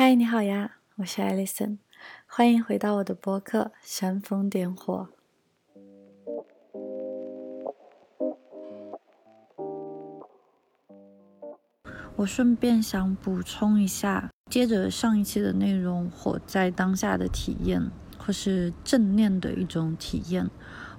嗨，你好呀，我是艾丽森，欢迎回到我的播客《煽风点火》。我顺便想补充一下，接着上一期的内容，活在当下的体验，或是正念的一种体验。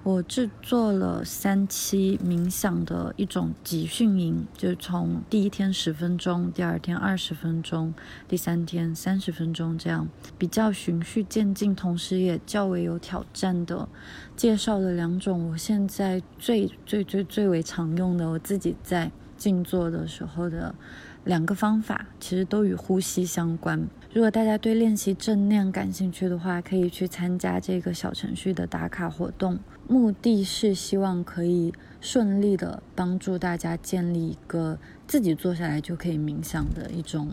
我制作了三期冥想的一种集训营，就是从第一天十分钟，第二天二十分钟，第三天三十分钟这样，比较循序渐进，同时也较为有挑战的，介绍了两种我现在最最最最为常用的，我自己在静坐的时候的两个方法，其实都与呼吸相关。如果大家对练习正念感兴趣的话，可以去参加这个小程序的打卡活动。目的是希望可以顺利的帮助大家建立一个自己坐下来就可以冥想的一种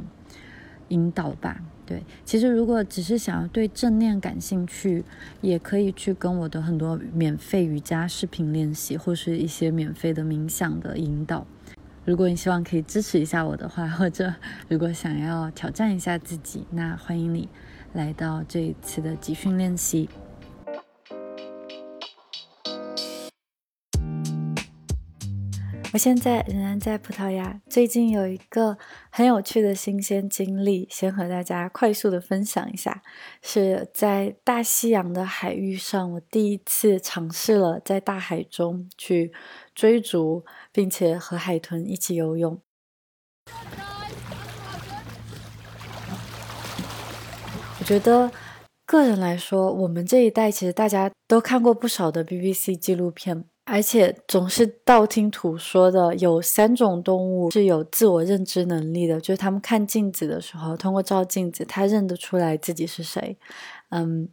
引导吧。对，其实如果只是想要对正念感兴趣，也可以去跟我的很多免费瑜伽视频练习，或是一些免费的冥想的引导。如果你希望可以支持一下我的话，或者如果想要挑战一下自己，那欢迎你来到这一次的集训练习。我现在仍然在葡萄牙，最近有一个很有趣的新鲜经历，先和大家快速的分享一下。是在大西洋的海域上，我第一次尝试了在大海中去追逐。并且和海豚一起游泳。我觉得，个人来说，我们这一代其实大家都看过不少的 BBC 纪录片，而且总是道听途说的，有三种动物是有自我认知能力的，就是他们看镜子的时候，通过照镜子，他认得出来自己是谁。嗯。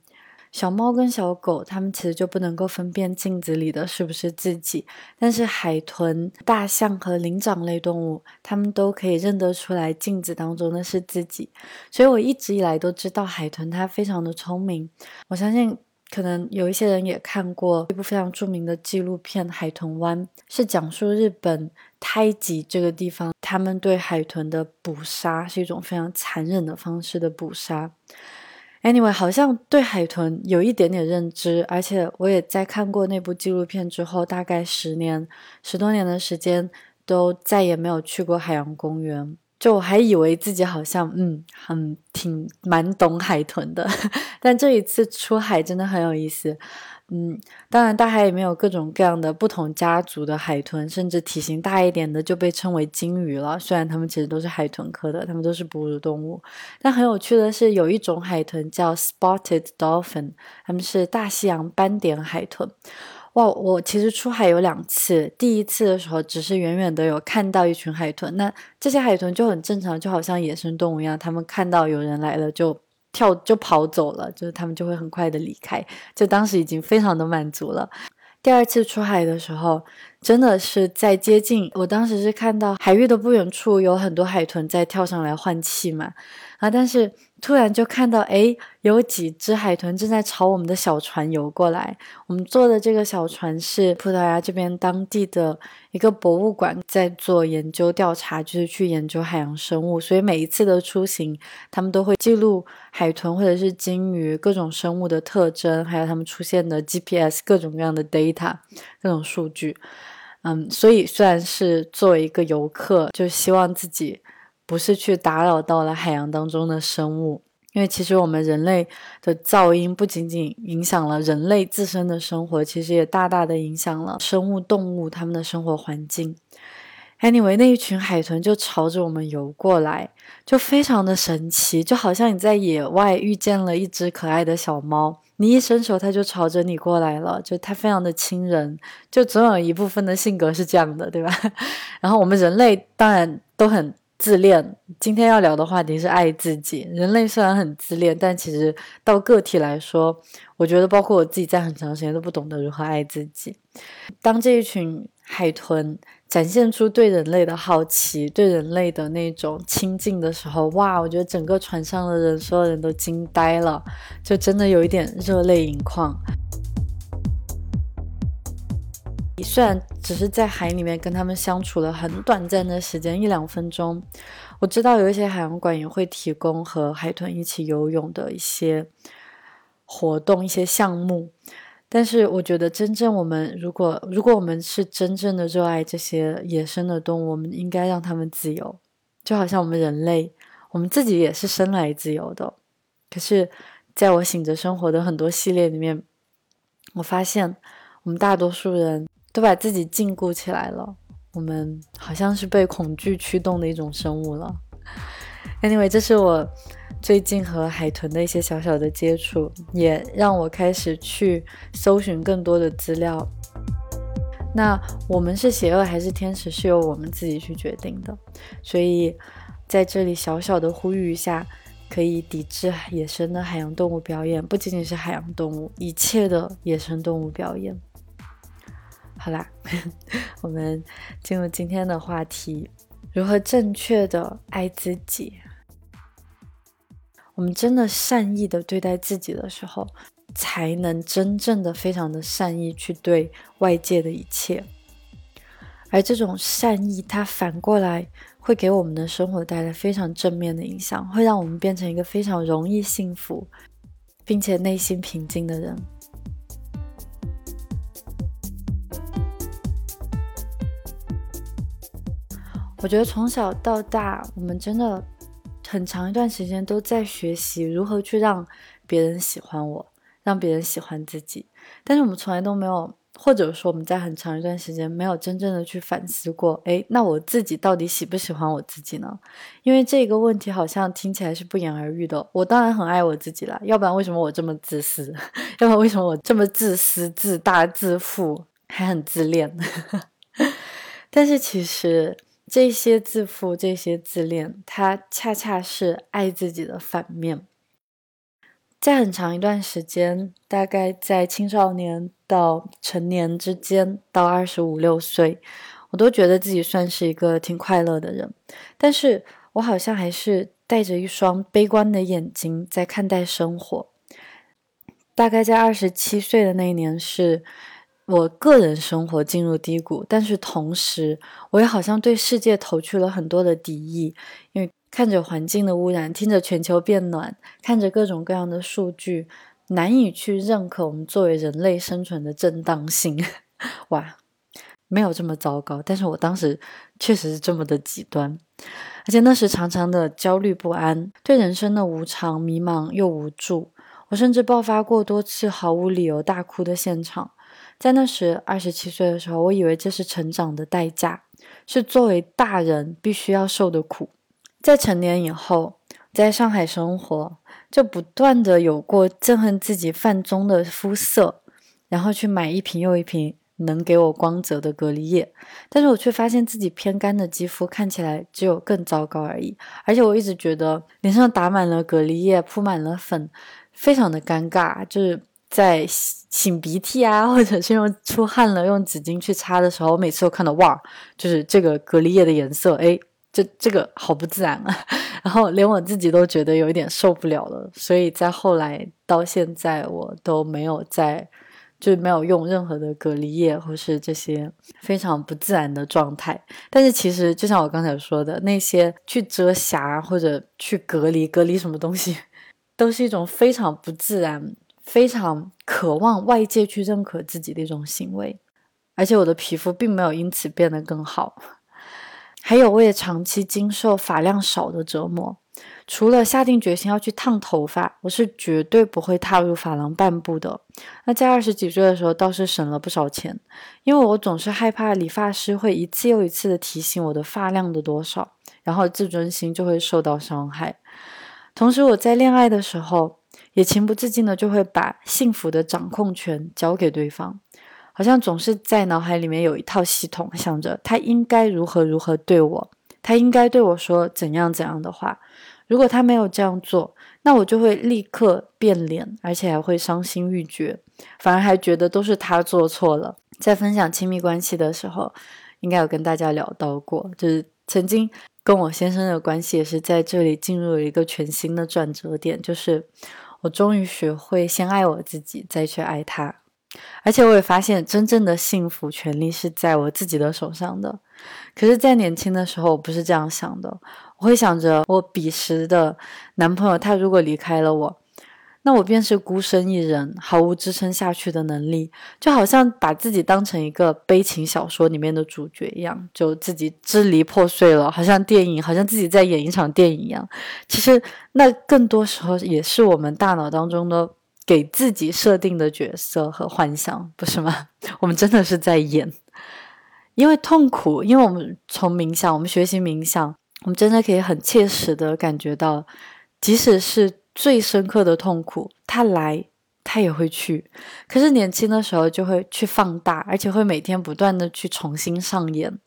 小猫跟小狗，它们其实就不能够分辨镜子里的是不是自己，但是海豚、大象和灵长类动物，它们都可以认得出来镜子当中的是自己。所以我一直以来都知道海豚它非常的聪明。我相信可能有一些人也看过一部非常著名的纪录片《海豚湾》，是讲述日本胎吉这个地方他们对海豚的捕杀，是一种非常残忍的方式的捕杀。Anyway，好像对海豚有一点点认知，而且我也在看过那部纪录片之后，大概十年、十多年的时间，都再也没有去过海洋公园。就我还以为自己好像嗯很挺蛮懂海豚的，但这一次出海真的很有意思。嗯，当然，大海里面有各种各样的不同家族的海豚，甚至体型大一点的就被称为鲸鱼了。虽然它们其实都是海豚科的，它们都是哺乳动物。但很有趣的是，有一种海豚叫 Spotted Dolphin，它们是大西洋斑点海豚。哇，我其实出海有两次，第一次的时候只是远远的有看到一群海豚，那这些海豚就很正常，就好像野生动物一样，它们看到有人来了就。跳就跑走了，就是他们就会很快的离开，就当时已经非常的满足了。第二次出海的时候，真的是在接近，我当时是看到海域的不远处有很多海豚在跳上来换气嘛，啊，但是。突然就看到，哎，有几只海豚正在朝我们的小船游过来。我们坐的这个小船是葡萄牙这边当地的一个博物馆在做研究调查，就是去研究海洋生物。所以每一次的出行，他们都会记录海豚或者是鲸鱼各种生物的特征，还有它们出现的 GPS 各种各样的 data 各种数据。嗯，所以虽然是作为一个游客，就希望自己。不是去打扰到了海洋当中的生物，因为其实我们人类的噪音不仅仅影响了人类自身的生活，其实也大大的影响了生物动物它们的生活环境。Anyway，那一群海豚就朝着我们游过来，就非常的神奇，就好像你在野外遇见了一只可爱的小猫，你一伸手它就朝着你过来了，就它非常的亲人，就总有一部分的性格是这样的，对吧？然后我们人类当然都很。自恋，今天要聊的话题是爱自己。人类虽然很自恋，但其实到个体来说，我觉得包括我自己在很长时间都不懂得如何爱自己。当这一群海豚展现出对人类的好奇、对人类的那种亲近的时候，哇！我觉得整个船上的人，所有人都惊呆了，就真的有一点热泪盈眶。你虽然只是在海里面跟他们相处了很短暂的时间，一两分钟，我我知道有一些海洋馆也会提供和海豚一起游泳的一些活动、一些项目，但是我觉得真正我们如果如果我们是真正的热爱这些野生的动物，我们应该让它们自由，就好像我们人类，我们自己也是生来自由的。可是，在我醒着生活的很多系列里面，我发现我们大多数人都把自己禁锢起来了。我们好像是被恐惧驱动的一种生物了。Anyway，这是我最近和海豚的一些小小的接触，也让我开始去搜寻更多的资料。那我们是邪恶还是天使，是由我们自己去决定的。所以在这里小小的呼吁一下，可以抵制野生的海洋动物表演，不仅仅是海洋动物，一切的野生动物表演。好啦，我们进入今天的话题：如何正确的爱自己。我们真的善意的对待自己的时候，才能真正的非常的善意去对外界的一切。而这种善意，它反过来会给我们的生活带来非常正面的影响，会让我们变成一个非常容易幸福，并且内心平静的人。我觉得从小到大，我们真的很长一段时间都在学习如何去让别人喜欢我，让别人喜欢自己。但是我们从来都没有，或者说我们在很长一段时间没有真正的去反思过，诶，那我自己到底喜不喜欢我自己呢？因为这个问题好像听起来是不言而喻的。我当然很爱我自己啦，要不然为什么我这么自私？要不然为什么我这么自私、自大、自负，还很自恋？但是其实。这些自负，这些自恋，它恰恰是爱自己的反面。在很长一段时间，大概在青少年到成年之间，到二十五六岁，我都觉得自己算是一个挺快乐的人。但是我好像还是带着一双悲观的眼睛在看待生活。大概在二十七岁的那一年是。我个人生活进入低谷，但是同时，我也好像对世界投去了很多的敌意，因为看着环境的污染，听着全球变暖，看着各种各样的数据，难以去认可我们作为人类生存的正当性。哇，没有这么糟糕，但是我当时确实是这么的极端，而且那时常常的焦虑不安，对人生的无常迷茫又无助，我甚至爆发过多次毫无理由大哭的现场。在那时，二十七岁的时候，我以为这是成长的代价，是作为大人必须要受的苦。在成年以后，在上海生活，就不断的有过憎恨自己泛棕的肤色，然后去买一瓶又一瓶能给我光泽的隔离液，但是我却发现自己偏干的肌肤看起来只有更糟糕而已。而且我一直觉得脸上打满了隔离液，铺满了粉，非常的尴尬，就是。在擤鼻涕啊，或者是用出汗了用纸巾去擦的时候，我每次都看到哇，就是这个隔离液的颜色，哎，这这个好不自然啊，然后连我自己都觉得有一点受不了了。所以在后来到现在，我都没有在，就是没有用任何的隔离液或是这些非常不自然的状态。但是其实就像我刚才说的，那些去遮瑕或者去隔离隔离什么东西，都是一种非常不自然。非常渴望外界去认可自己的一种行为，而且我的皮肤并没有因此变得更好。还有，我也长期经受发量少的折磨。除了下定决心要去烫头发，我是绝对不会踏入发廊半步的。那在二十几岁的时候，倒是省了不少钱，因为我总是害怕理发师会一次又一次的提醒我的发量的多少，然后自尊心就会受到伤害。同时，我在恋爱的时候。也情不自禁的就会把幸福的掌控权交给对方，好像总是在脑海里面有一套系统，想着他应该如何如何对我，他应该对我说怎样怎样的话。如果他没有这样做，那我就会立刻变脸，而且还会伤心欲绝，反而还觉得都是他做错了。在分享亲密关系的时候，应该有跟大家聊到过，就是曾经跟我先生的关系也是在这里进入了一个全新的转折点，就是。我终于学会先爱我自己，再去爱他。而且我也发现，真正的幸福权利是在我自己的手上的。可是，在年轻的时候，我不是这样想的。我会想着，我彼时的男朋友，他如果离开了我，那我便是孤身一人，毫无支撑下去的能力，就好像把自己当成一个悲情小说里面的主角一样，就自己支离破碎了，好像电影，好像自己在演一场电影一样。其实，那更多时候也是我们大脑当中的给自己设定的角色和幻想，不是吗？我们真的是在演，因为痛苦，因为我们从冥想，我们学习冥想，我们真的可以很切实的感觉到，即使是。最深刻的痛苦，他来，他也会去。可是年轻的时候就会去放大，而且会每天不断的去重新上演。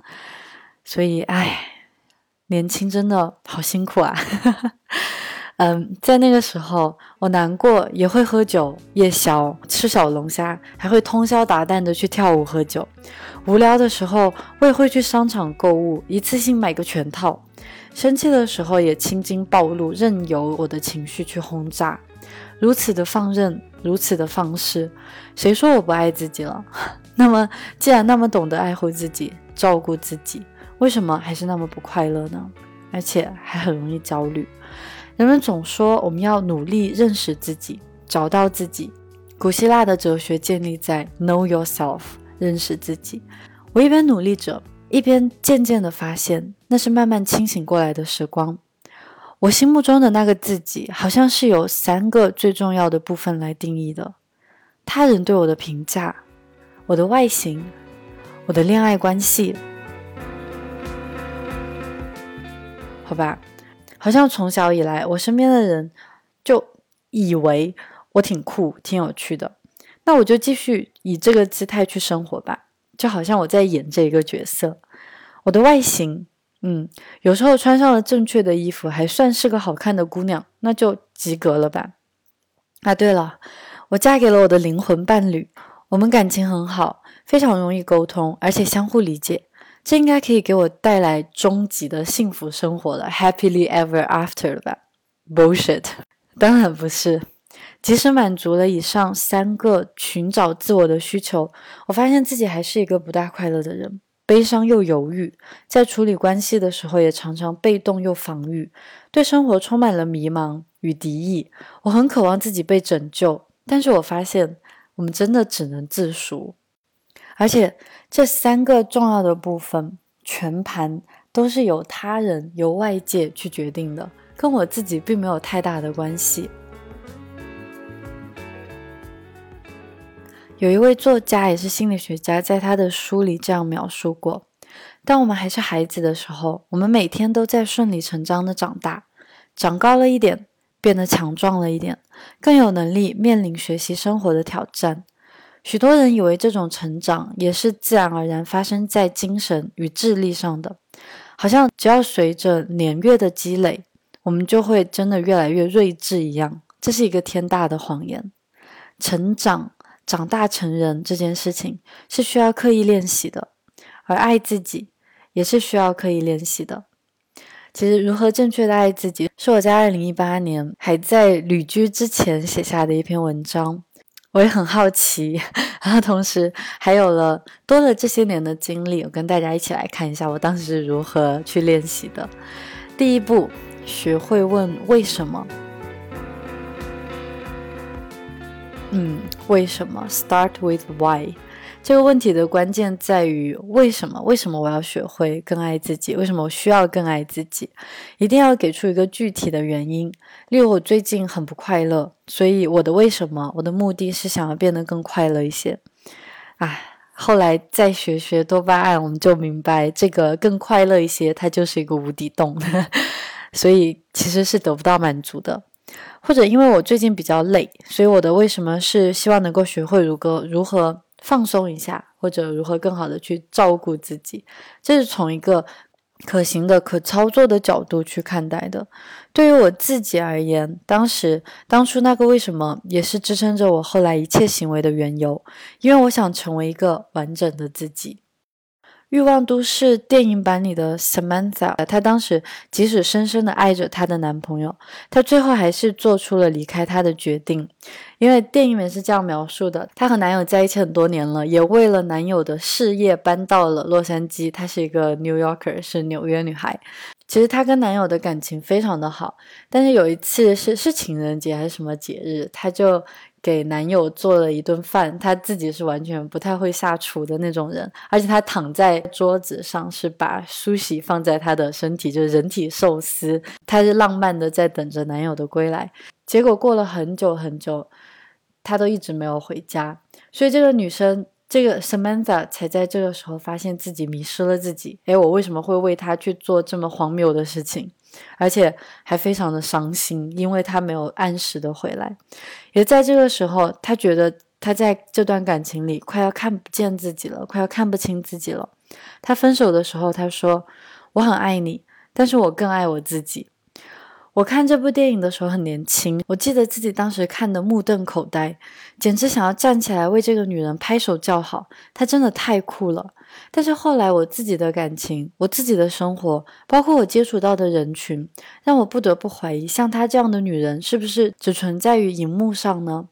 所以，唉，年轻真的好辛苦啊。嗯，在那个时候，我难过也会喝酒夜宵，吃小龙虾，还会通宵达旦的去跳舞喝酒。无聊的时候，我也会去商场购物，一次性买个全套。生气的时候也青筋暴露，任由我的情绪去轰炸，如此的放任，如此的放肆，谁说我不爱自己了？那么，既然那么懂得爱护自己、照顾自己，为什么还是那么不快乐呢？而且还很容易焦虑。人们总说我们要努力认识自己，找到自己。古希腊的哲学建立在 know yourself，认识自己。我一边努力着。一边渐渐的发现，那是慢慢清醒过来的时光。我心目中的那个自己，好像是有三个最重要的部分来定义的：他人对我的评价、我的外形、我的恋爱关系。好吧，好像从小以来，我身边的人就以为我挺酷、挺有趣的，那我就继续以这个姿态去生活吧。就好像我在演这一个角色，我的外形，嗯，有时候穿上了正确的衣服，还算是个好看的姑娘，那就及格了吧？啊，对了，我嫁给了我的灵魂伴侣，我们感情很好，非常容易沟通，而且相互理解，这应该可以给我带来终极的幸福生活了，happily ever after 了吧？Bullshit，当然不是。即使满足了以上三个寻找自我的需求，我发现自己还是一个不大快乐的人，悲伤又犹豫，在处理关系的时候也常常被动又防御，对生活充满了迷茫与敌意。我很渴望自己被拯救，但是我发现我们真的只能自赎，而且这三个重要的部分全盘都是由他人、由外界去决定的，跟我自己并没有太大的关系。有一位作家，也是心理学家，在他的书里这样描述过：当我们还是孩子的时候，我们每天都在顺理成章的长大，长高了一点，变得强壮了一点，更有能力面临学习生活的挑战。许多人以为这种成长也是自然而然发生在精神与智力上的，好像只要随着年月的积累，我们就会真的越来越睿智一样。这是一个天大的谎言，成长。长大成人这件事情是需要刻意练习的，而爱自己也是需要刻意练习的。其实，如何正确的爱自己，是我在二零一八年还在旅居之前写下的一篇文章。我也很好奇，然后同时还有了多了这些年的经历，我跟大家一起来看一下我当时是如何去练习的。第一步，学会问为什么。嗯，为什么？Start with why。这个问题的关键在于为什么？为什么我要学会更爱自己？为什么我需要更爱自己？一定要给出一个具体的原因。例如，我最近很不快乐，所以我的为什么？我的目的是想要变得更快乐一些。唉，后来再学学多巴胺，我们就明白，这个更快乐一些，它就是一个无底洞，所以其实是得不到满足的。或者因为我最近比较累，所以我的为什么是希望能够学会如何如何放松一下，或者如何更好的去照顾自己。这是从一个可行的、可操作的角度去看待的。对于我自己而言，当时当初那个为什么也是支撑着我后来一切行为的缘由，因为我想成为一个完整的自己。欲望都市电影版里的 Samantha，她当时即使深深的爱着她的男朋友，她最后还是做出了离开他的决定。因为电影里面是这样描述的：她和男友在一起很多年了，也为了男友的事业搬到了洛杉矶。她是一个 New Yorker，是纽约女孩。其实她跟男友的感情非常的好，但是有一次是是情人节还是什么节日，她就。给男友做了一顿饭，她自己是完全不太会下厨的那种人，而且她躺在桌子上是把梳洗放在她的身体，就是人体寿司，她是浪漫的在等着男友的归来。结果过了很久很久，她都一直没有回家，所以这个女生，这个 Samantha 才在这个时候发现自己迷失了自己。诶，我为什么会为他去做这么荒谬的事情？而且还非常的伤心，因为他没有按时的回来。也在这个时候，他觉得他在这段感情里快要看不见自己了，快要看不清自己了。他分手的时候，他说：“我很爱你，但是我更爱我自己。”我看这部电影的时候很年轻，我记得自己当时看的目瞪口呆，简直想要站起来为这个女人拍手叫好。她真的太酷了。但是后来我自己的感情，我自己的生活，包括我接触到的人群，让我不得不怀疑，像她这样的女人是不是只存在于荧幕上呢？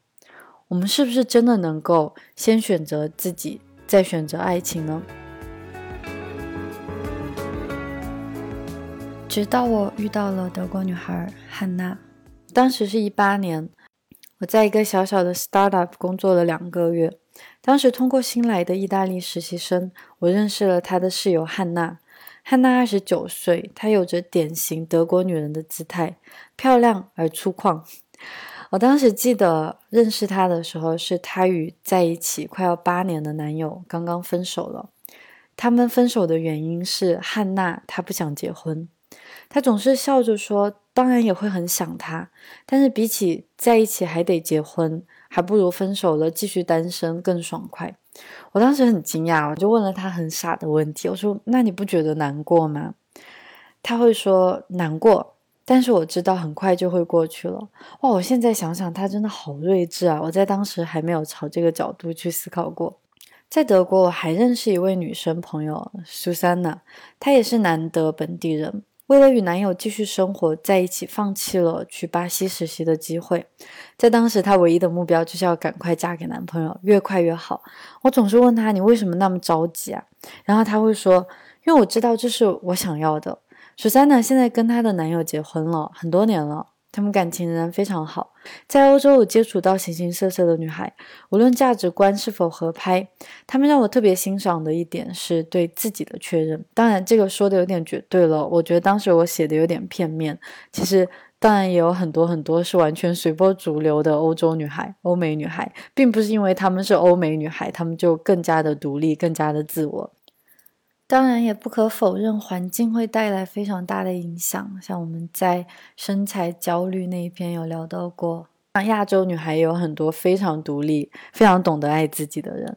我们是不是真的能够先选择自己，再选择爱情呢？直到我遇到了德国女孩汉娜，当时是一八年，我在一个小小的 startup 工作了两个月。当时通过新来的意大利实习生，我认识了他的室友汉娜。汉娜二十九岁，她有着典型德国女人的姿态，漂亮而粗犷。我当时记得认识她的时候，是她与在一起快要八年的男友刚刚分手了。他们分手的原因是汉娜她不想结婚。他总是笑着说，当然也会很想他，但是比起在一起还得结婚。还不如分手了，继续单身更爽快。我当时很惊讶，我就问了他很傻的问题，我说：“那你不觉得难过吗？”他会说：“难过，但是我知道很快就会过去了。”哇，我现在想想，他真的好睿智啊！我在当时还没有朝这个角度去思考过。在德国，我还认识一位女生朋友苏珊娜，她也是南德本地人。为了与男友继续生活在一起，放弃了去巴西实习的机会。在当时，她唯一的目标就是要赶快嫁给男朋友，越快越好。我总是问她：“你为什么那么着急啊？”然后她会说：“因为我知道这是我想要的。”十三呢现在跟她的男友结婚了很多年了。他们感情仍然非常好。在欧洲，我接触到形形色色的女孩，无论价值观是否合拍，她们让我特别欣赏的一点是对自己的确认。当然，这个说的有点绝对了。我觉得当时我写的有点片面。其实，当然也有很多很多是完全随波逐流的欧洲女孩、欧美女孩，并不是因为她们是欧美女孩，她们就更加的独立、更加的自我。当然，也不可否认，环境会带来非常大的影响。像我们在身材焦虑那一篇有聊到过，像亚洲女孩有很多非常独立、非常懂得爱自己的人。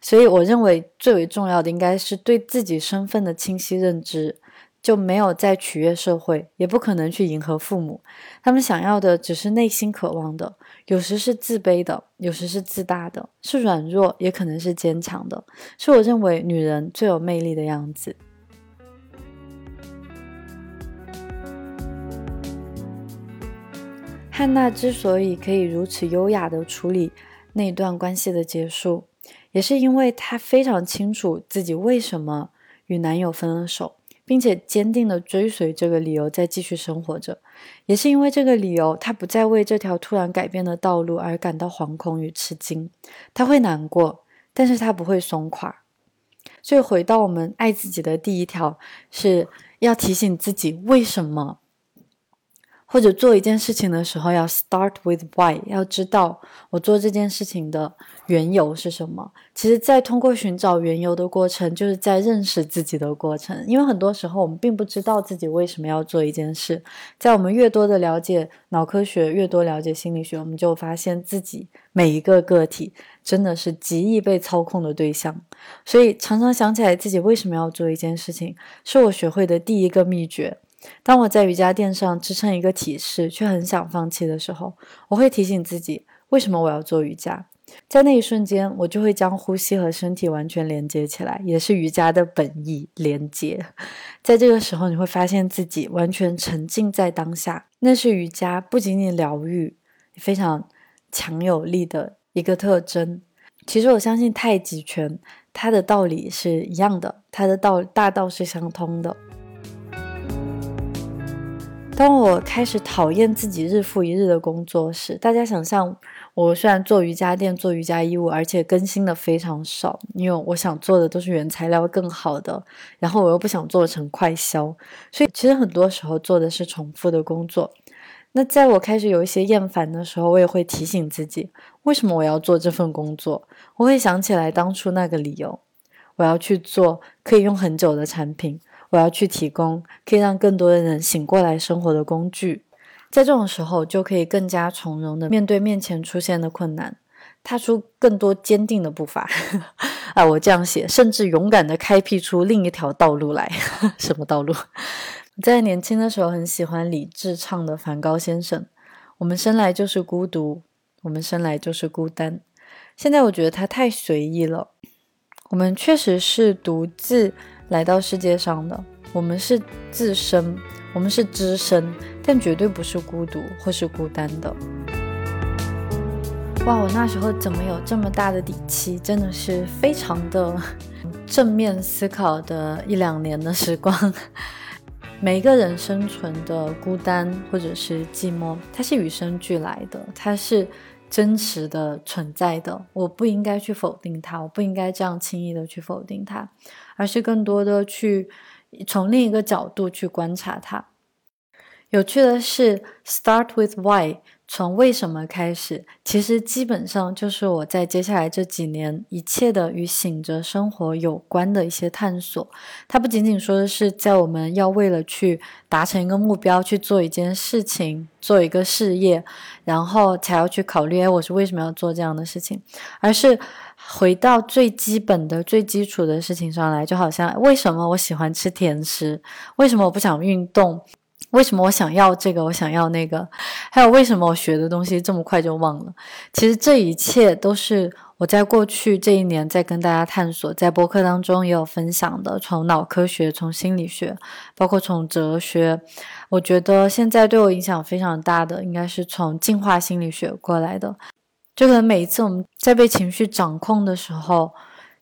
所以，我认为最为重要的应该是对自己身份的清晰认知。就没有再取悦社会，也不可能去迎合父母。他们想要的只是内心渴望的，有时是自卑的，有时是自大的，是软弱，也可能是坚强的。是我认为女人最有魅力的样子。汉娜之所以可以如此优雅的处理那段关系的结束，也是因为她非常清楚自己为什么与男友分了手。并且坚定的追随这个理由再继续生活着，也是因为这个理由，他不再为这条突然改变的道路而感到惶恐与吃惊。他会难过，但是他不会松垮。所以回到我们爱自己的第一条，是要提醒自己为什么。或者做一件事情的时候，要 start with why，要知道我做这件事情的缘由是什么。其实，在通过寻找缘由的过程，就是在认识自己的过程。因为很多时候，我们并不知道自己为什么要做一件事。在我们越多的了解脑科学，越多了解心理学，我们就发现自己每一个个体真的是极易被操控的对象。所以，常常想起来自己为什么要做一件事情，是我学会的第一个秘诀。当我在瑜伽垫上支撑一个体式，却很想放弃的时候，我会提醒自己：为什么我要做瑜伽？在那一瞬间，我就会将呼吸和身体完全连接起来，也是瑜伽的本意——连接。在这个时候，你会发现自己完全沉浸在当下，那是瑜伽不仅仅疗愈，非常强有力的一个特征。其实我相信太极拳，它的道理是一样的，它的道大道是相通的。当我开始讨厌自己日复一日的工作时，大家想象我虽然做瑜伽垫、做瑜伽衣物，而且更新的非常少，因为我想做的都是原材料更好的，然后我又不想做成快销，所以其实很多时候做的是重复的工作。那在我开始有一些厌烦的时候，我也会提醒自己，为什么我要做这份工作？我会想起来当初那个理由，我要去做可以用很久的产品。我要去提供可以让更多的人醒过来生活的工具，在这种时候就可以更加从容的面对面前出现的困难，踏出更多坚定的步伐。啊，我这样写，甚至勇敢的开辟出另一条道路来。什么道路？在年轻的时候很喜欢李志唱的《梵高先生》，我们生来就是孤独，我们生来就是孤单。现在我觉得他太随意了，我们确实是独自。来到世界上的我们是自身，我们是只身，但绝对不是孤独或是孤单的。哇，我那时候怎么有这么大的底气？真的是非常的正面思考的一两年的时光。每一个人生存的孤单或者是寂寞，它是与生俱来的，它是真实的存在的。我不应该去否定它，我不应该这样轻易的去否定它。而是更多的去从另一个角度去观察它。有趣的是，start with why，从为什么开始，其实基本上就是我在接下来这几年一切的与醒着生活有关的一些探索。它不仅仅说的是在我们要为了去达成一个目标去做一件事情、做一个事业，然后才要去考虑，哎，我是为什么要做这样的事情，而是。回到最基本的、最基础的事情上来，就好像为什么我喜欢吃甜食？为什么我不想运动？为什么我想要这个？我想要那个？还有为什么我学的东西这么快就忘了？其实这一切都是我在过去这一年在跟大家探索，在播客当中也有分享的，从脑科学、从心理学，包括从哲学。我觉得现在对我影响非常大的，应该是从进化心理学过来的。就可能每一次我们在被情绪掌控的时候，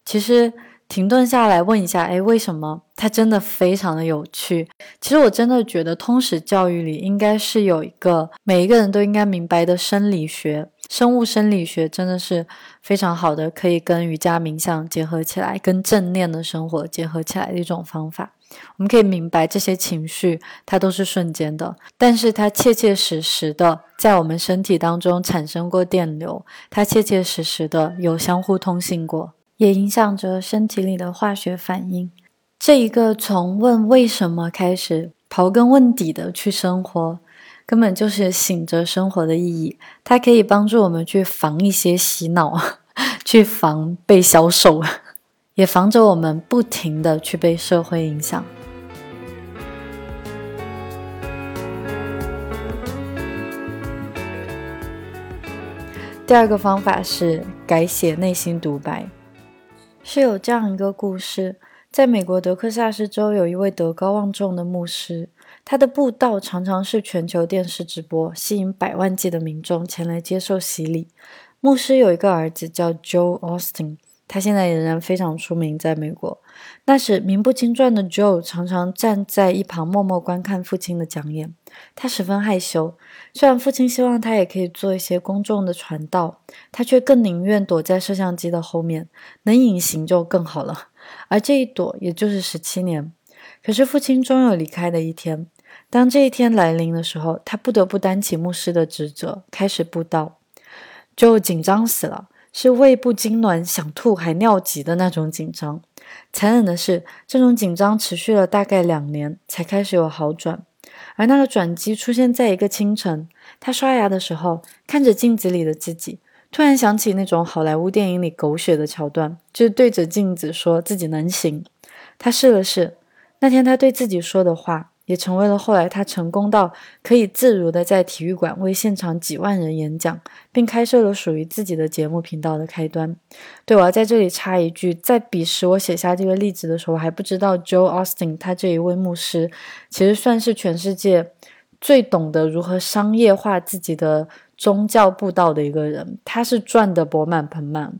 其实停顿下来问一下，哎，为什么？它真的非常的有趣。其实我真的觉得通识教育里应该是有一个每一个人都应该明白的生理学。生物生理学真的是非常好的，可以跟瑜伽冥想结合起来，跟正念的生活结合起来的一种方法。我们可以明白这些情绪，它都是瞬间的，但是它切切实实的在我们身体当中产生过电流，它切切实实的有相互通信过，也影响着身体里的化学反应。这一个从问为什么开始，刨根问底的去生活。根本就是醒着生活的意义，它可以帮助我们去防一些洗脑，去防被销售，也防着我们不停的去被社会影响。第二个方法是改写内心独白，是有这样一个故事，在美国德克萨斯州有一位德高望重的牧师。他的布道常常是全球电视直播，吸引百万计的民众前来接受洗礼。牧师有一个儿子叫 Joe Austin，他现在仍然非常出名，在美国。那时名不经传的 Joe 常常站在一旁默默观看父亲的讲演，他十分害羞。虽然父亲希望他也可以做一些公众的传道，他却更宁愿躲在摄像机的后面，能隐形就更好了。而这一躲，也就是十七年。可是父亲终有离开的一天。当这一天来临的时候，他不得不担起牧师的职责，开始布道，就紧张死了，是胃部痉挛、想吐还尿急的那种紧张。残忍的是，这种紧张持续了大概两年，才开始有好转。而那个转机出现在一个清晨，他刷牙的时候，看着镜子里的自己，突然想起那种好莱坞电影里狗血的桥段，就是对着镜子说自己能行。他试了试，那天他对自己说的话。也成为了后来他成功到可以自如的在体育馆为现场几万人演讲，并开设了属于自己的节目频道的开端。对，我要在这里插一句，在彼时我写下这个例子的时候，我还不知道 Joe Austin 他这一位牧师其实算是全世界最懂得如何商业化自己的宗教布道的一个人，他是赚得钵满盆满。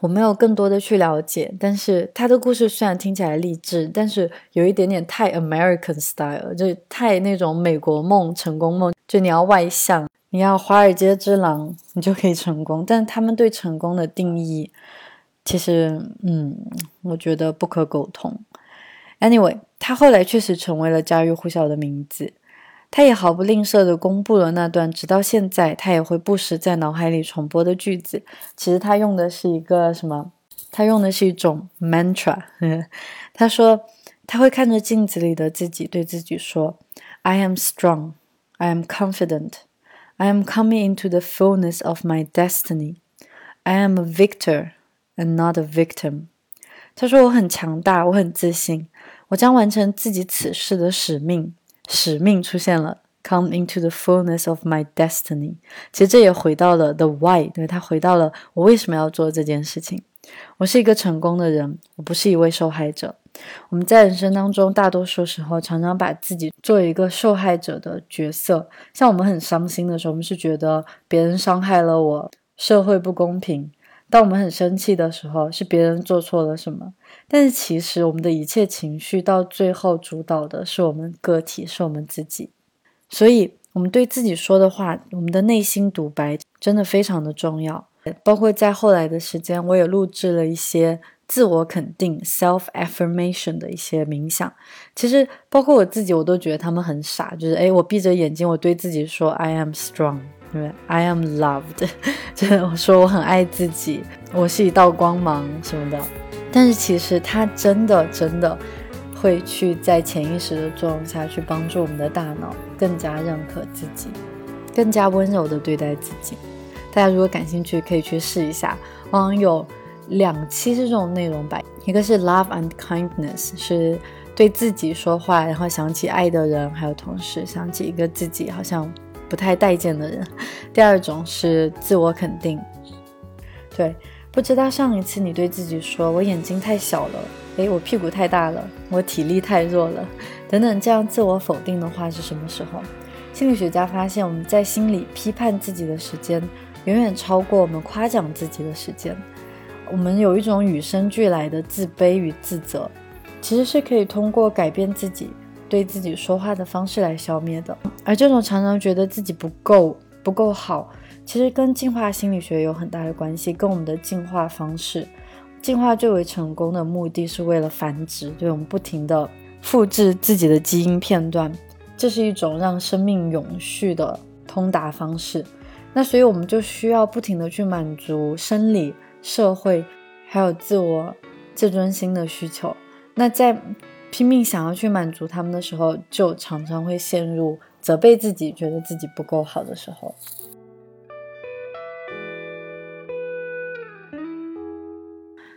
我没有更多的去了解，但是他的故事虽然听起来励志，但是有一点点太 American style，就是太那种美国梦、成功梦，就你要外向，你要华尔街之狼，你就可以成功。但他们对成功的定义，其实，嗯，我觉得不可苟同。Anyway，他后来确实成为了家喻户晓的名字。他也毫不吝啬地公布了那段，直到现在他也会不时在脑海里重播的句子。其实他用的是一个什么？他用的是一种 mantra。他说他会看着镜子里的自己，对自己说：“I am strong. I am confident. I am coming into the fullness of my destiny. I am a victor and not a victim。”他说我很强大，我很自信，我将完成自己此世的使命。使命出现了，come into the fullness of my destiny。其实这也回到了 the why，对他回到了我为什么要做这件事情。我是一个成功的人，我不是一位受害者。我们在人生当中，大多数时候常常把自己做一个受害者的角色。像我们很伤心的时候，我们是觉得别人伤害了我，社会不公平。当我们很生气的时候，是别人做错了什么？但是其实，我们的一切情绪到最后主导的是我们个体，是我们自己。所以，我们对自己说的话，我们的内心独白真的非常的重要。包括在后来的时间，我也录制了一些自我肯定 （self affirmation） 的一些冥想。其实，包括我自己，我都觉得他们很傻。就是，诶，我闭着眼睛，我对自己说 “I am strong”。对，I am loved，就是我说我很爱自己，我是一道光芒什么的。但是其实它真的真的会去在潜意识的作用下去帮助我们的大脑更加认可自己，更加温柔的对待自己。大家如果感兴趣，可以去试一下。嗯有两期是这种内容吧，一个是 Love and Kindness，是对自己说话，然后想起爱的人，还有同时想起一个自己好像。不太待见的人。第二种是自我肯定，对，不知道上一次你对自己说“我眼睛太小了”，诶，我屁股太大了，我体力太弱了，等等这样自我否定的话是什么时候？心理学家发现，我们在心里批判自己的时间远远超过我们夸奖自己的时间。我们有一种与生俱来的自卑与自责，其实是可以通过改变自己。对自己说话的方式来消灭的，而这种常常觉得自己不够不够好，其实跟进化心理学有很大的关系，跟我们的进化方式。进化最为成功的目的是为了繁殖，对我们不停的复制自己的基因片段，这是一种让生命永续的通达方式。那所以我们就需要不停的去满足生理、社会还有自我自尊心的需求。那在拼命想要去满足他们的时候，就常常会陷入责备自己、觉得自己不够好的时候。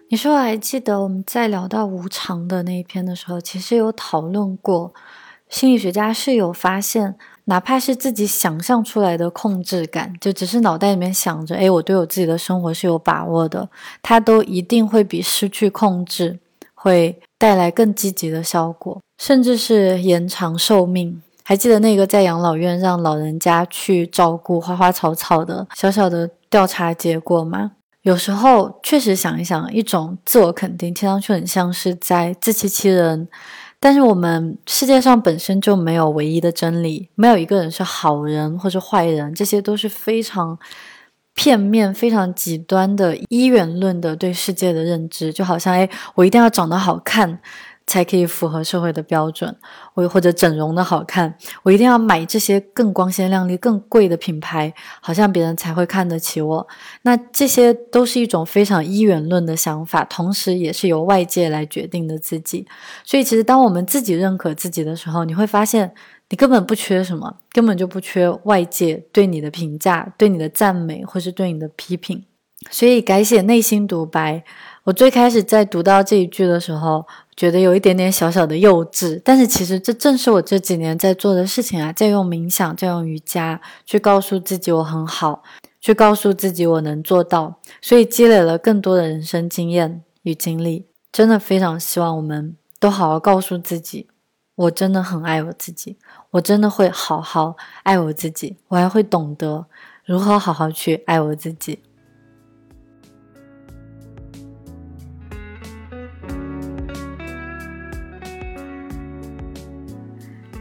你说我还记得我们在聊到无常的那一篇的时候，其实有讨论过，心理学家是有发现，哪怕是自己想象出来的控制感，就只是脑袋里面想着，哎，我对我自己的生活是有把握的，它都一定会比失去控制会。带来更积极的效果，甚至是延长寿命。还记得那个在养老院让老人家去照顾花花草草的小小的调查结果吗？有时候确实想一想，一种自我肯定，听上去很像是在自欺欺人。但是我们世界上本身就没有唯一的真理，没有一个人是好人或者坏人，这些都是非常。片面、非常极端的一元论的对世界的认知，就好像哎，我一定要长得好看才可以符合社会的标准，我或者整容的好看，我一定要买这些更光鲜亮丽、更贵的品牌，好像别人才会看得起我。那这些都是一种非常一元论的想法，同时也是由外界来决定的自己。所以，其实当我们自己认可自己的时候，你会发现。你根本不缺什么，根本就不缺外界对你的评价、对你的赞美，或是对你的批评。所以改写内心独白，我最开始在读到这一句的时候，觉得有一点点小小的幼稚，但是其实这正是我这几年在做的事情啊，在用冥想，在用瑜伽去告诉自己我很好，去告诉自己我能做到，所以积累了更多的人生经验与经历。真的非常希望我们都好好告诉自己，我真的很爱我自己，我真的会好好爱我自己，我还会懂得如何好好去爱我自己。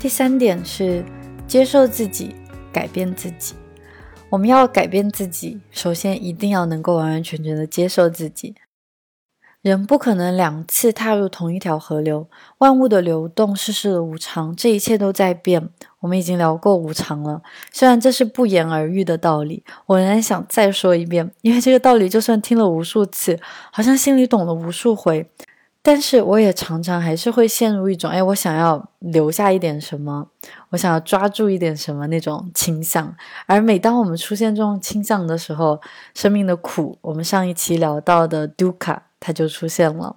第三点是接受自己，改变自己。我们要改变自己，首先一定要能够完完全全的接受自己。人不可能两次踏入同一条河流，万物的流动，世事的无常，这一切都在变。我们已经聊过无常了，虽然这是不言而喻的道理，我仍然想再说一遍，因为这个道理就算听了无数次，好像心里懂了无数回。但是我也常常还是会陷入一种，哎，我想要留下一点什么，我想要抓住一点什么那种倾向。而每当我们出现这种倾向的时候，生命的苦，我们上一期聊到的 duka 它就出现了。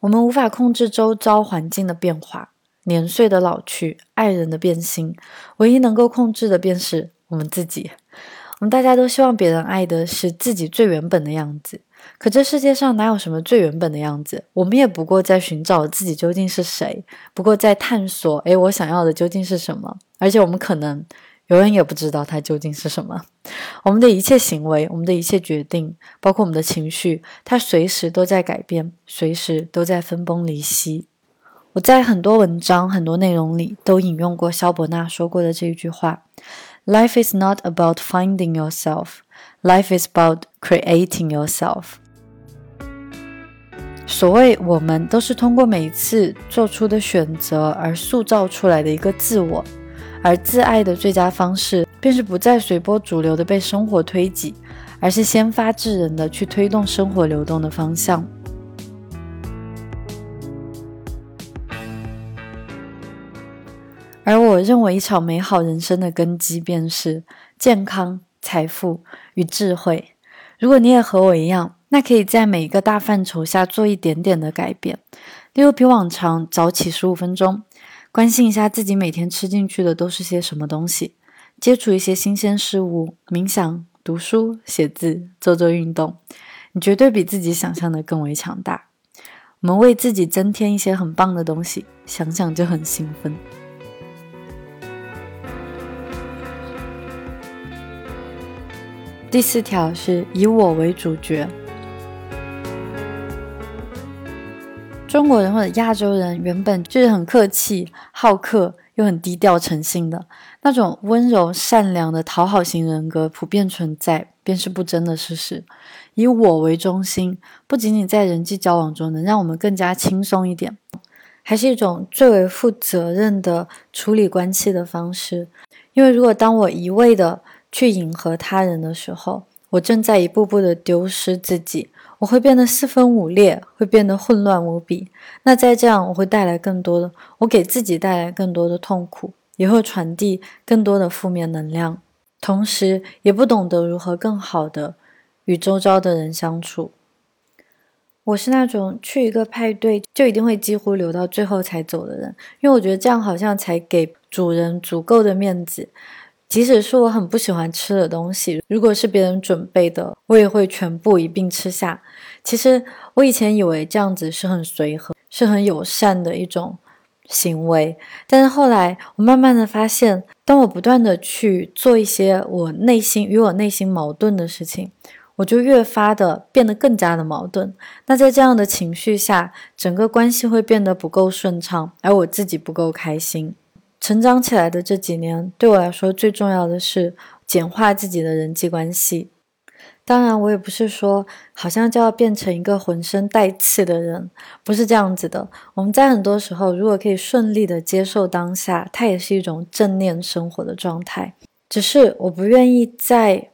我们无法控制周遭环境的变化，年岁的老去，爱人的变心，唯一能够控制的便是我们自己。我们大家都希望别人爱的是自己最原本的样子。可这世界上哪有什么最原本的样子？我们也不过在寻找自己究竟是谁，不过在探索，诶，我想要的究竟是什么？而且我们可能永远也不知道它究竟是什么。我们的一切行为，我们的一切决定，包括我们的情绪，它随时都在改变，随时都在分崩离析。我在很多文章、很多内容里都引用过肖伯纳说过的这一句话：“Life is not about finding yourself.” Life is about creating yourself。所谓我们都是通过每一次做出的选择而塑造出来的一个自我，而自爱的最佳方式便是不再随波逐流的被生活推挤，而是先发制人的去推动生活流动的方向。而我认为，一场美好人生的根基便是健康。财富与智慧。如果你也和我一样，那可以在每一个大范畴下做一点点的改变。例如，比往常早起十五分钟，关心一下自己每天吃进去的都是些什么东西，接触一些新鲜事物，冥想、读书、写字、做做运动，你绝对比自己想象的更为强大。我们为自己增添一些很棒的东西，想想就很兴奋。第四条是以我为主角。中国人或者亚洲人原本就是很客气、好客又很低调、诚信的那种温柔、善良的讨好型人格普遍存在，便是不争的事实。以我为中心，不仅仅在人际交往中能让我们更加轻松一点，还是一种最为负责任的处理关系的方式。因为如果当我一味的去迎合他人的时候，我正在一步步的丢失自己，我会变得四分五裂，会变得混乱无比。那再这样，我会带来更多的，我给自己带来更多的痛苦，也会传递更多的负面能量，同时也不懂得如何更好的与周遭的人相处。我是那种去一个派对就一定会几乎留到最后才走的人，因为我觉得这样好像才给主人足够的面子。即使是我很不喜欢吃的东西，如果是别人准备的，我也会全部一并吃下。其实我以前以为这样子是很随和、是很友善的一种行为，但是后来我慢慢的发现，当我不断的去做一些我内心与我内心矛盾的事情，我就越发的变得更加的矛盾。那在这样的情绪下，整个关系会变得不够顺畅，而我自己不够开心。成长起来的这几年，对我来说最重要的是简化自己的人际关系。当然，我也不是说好像就要变成一个浑身带刺的人，不是这样子的。我们在很多时候，如果可以顺利的接受当下，它也是一种正念生活的状态。只是我不愿意再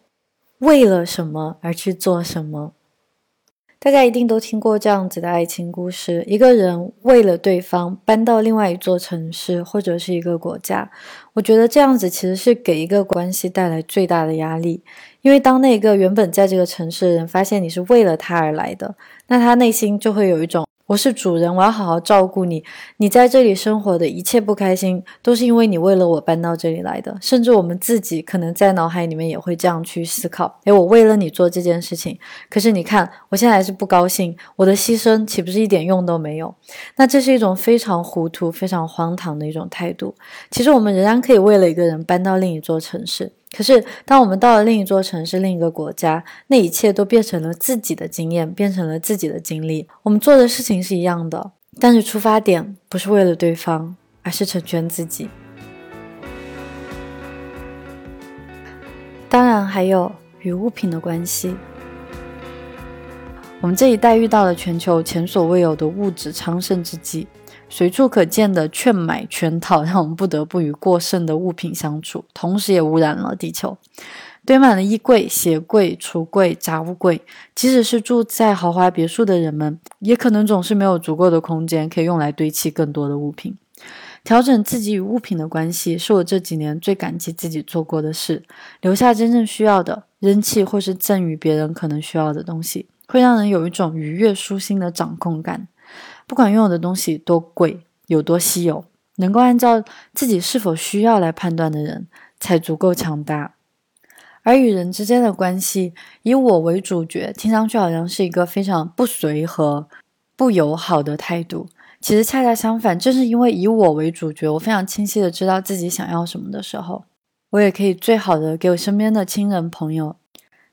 为了什么而去做什么。大家一定都听过这样子的爱情故事：一个人为了对方搬到另外一座城市，或者是一个国家。我觉得这样子其实是给一个关系带来最大的压力，因为当那个原本在这个城市的人发现你是为了他而来的，那他内心就会有一种我是主人，我要好好照顾你。你在这里生活的一切不开心，都是因为你为了我搬到这里来的。甚至我们自己可能在脑海里面也会这样去思考：诶，我为了你做这件事情，可是你看我现在还是不高兴，我的牺牲岂不是一点用都没有？那这是一种非常糊涂、非常荒唐的一种态度。其实我们仍然可以为了一个人搬到另一座城市。可是，当我们到了另一座城市、另一个国家，那一切都变成了自己的经验，变成了自己的经历。我们做的事情是一样的，但是出发点不是为了对方，而是成全自己。当然，还有与物品的关系。我们这一代遇到了全球前所未有的物质昌盛之际。随处可见的劝买圈套，让我们不得不与过剩的物品相处，同时也污染了地球。堆满了衣柜、鞋柜、橱柜、杂物柜，即使是住在豪华别墅的人们，也可能总是没有足够的空间可以用来堆砌更多的物品。调整自己与物品的关系，是我这几年最感激自己做过的事。留下真正需要的，扔弃或是赠予别人可能需要的东西，会让人有一种愉悦舒心的掌控感。不管拥有的东西多贵，有多稀有，能够按照自己是否需要来判断的人，才足够强大。而与人之间的关系，以我为主角，听上去好像是一个非常不随和、不友好的态度。其实恰恰相反，正是因为以我为主角，我非常清晰的知道自己想要什么的时候，我也可以最好的给我身边的亲人朋友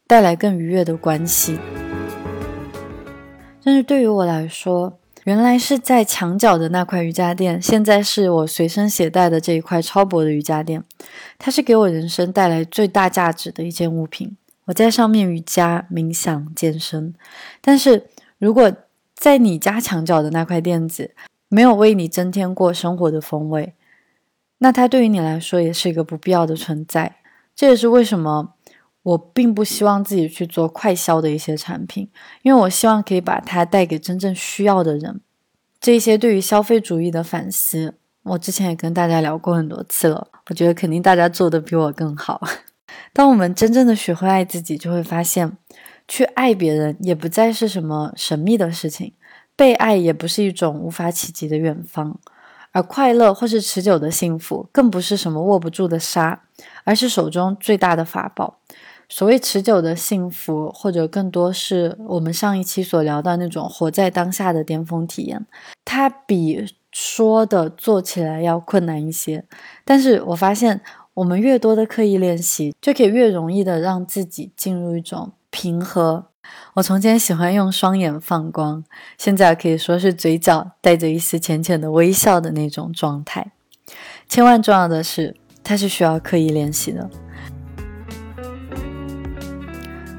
带来更愉悦的关系。但是对于我来说，原来是在墙角的那块瑜伽垫，现在是我随身携带的这一块超薄的瑜伽垫。它是给我人生带来最大价值的一件物品。我在上面瑜伽、冥想、健身。但是如果在你家墙角的那块垫子没有为你增添过生活的风味，那它对于你来说也是一个不必要的存在。这也是为什么我并不希望自己去做快销的一些产品，因为我希望可以把它带给真正需要的人。这些对于消费主义的反思，我之前也跟大家聊过很多次了。我觉得肯定大家做的比我更好。当我们真正的学会爱自己，就会发现，去爱别人也不再是什么神秘的事情，被爱也不是一种无法企及的远方，而快乐或是持久的幸福，更不是什么握不住的沙，而是手中最大的法宝。所谓持久的幸福，或者更多是我们上一期所聊到那种活在当下的巅峰体验，它比说的做起来要困难一些。但是我发现，我们越多的刻意练习，就可以越容易的让自己进入一种平和。我从前喜欢用双眼放光，现在可以说是嘴角带着一丝浅浅的微笑的那种状态。千万重要的是，它是需要刻意练习的。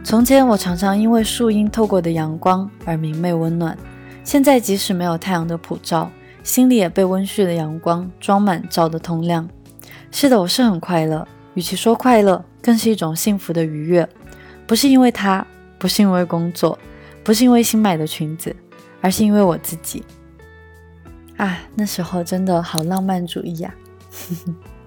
从前，我常常因为树荫透过的阳光而明媚温暖。现在，即使没有太阳的普照，心里也被温煦的阳光装满，照得通亮。是的，我是很快乐。与其说快乐，更是一种幸福的愉悦。不是因为他，不是因为工作，不是因为新买的裙子，而是因为我自己。啊，那时候真的好浪漫主义呀！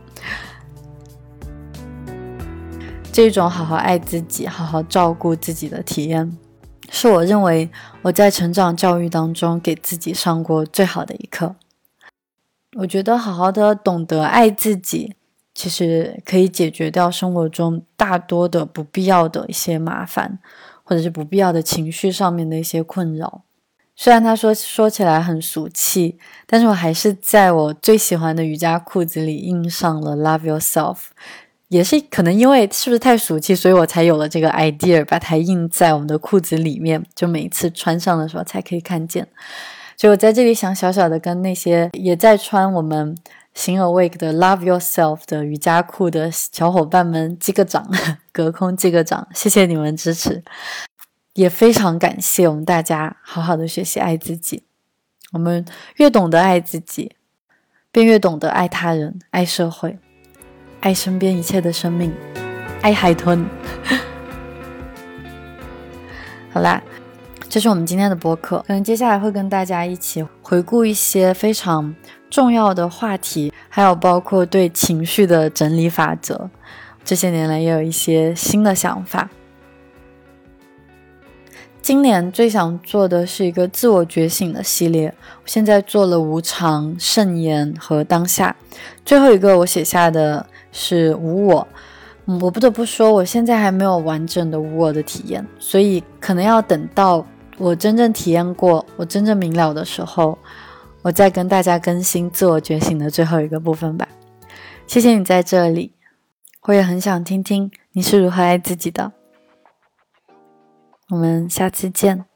这种好好爱自己、好好照顾自己的体验，是我认为我在成长教育当中给自己上过最好的一课。我觉得好好的懂得爱自己，其实可以解决掉生活中大多的不必要的一些麻烦，或者是不必要的情绪上面的一些困扰。虽然他说说起来很俗气，但是我还是在我最喜欢的瑜伽裤子里印上了 “Love Yourself”。也是可能因为是不是太俗气，所以我才有了这个 idea，把它印在我们的裤子里面，就每一次穿上的时候才可以看见。所以我在这里想小小的跟那些也在穿我们行 awake 的 love yourself 的瑜伽裤的小伙伴们击个掌，隔空击个掌，谢谢你们支持，也非常感谢我们大家好好的学习爱自己。我们越懂得爱自己，便越懂得爱他人，爱社会。爱身边一切的生命，爱海豚。好啦，这是我们今天的播客。可能接下来会跟大家一起回顾一些非常重要的话题，还有包括对情绪的整理法则。这些年来也有一些新的想法。今年最想做的是一个自我觉醒的系列，我现在做了无常、圣言和当下，最后一个我写下的是无我。嗯，我不得不说，我现在还没有完整的无我的体验，所以可能要等到我真正体验过、我真正明了的时候，我再跟大家更新自我觉醒的最后一个部分吧。谢谢你在这里，我也很想听听你是如何爱自己的。我们下次见。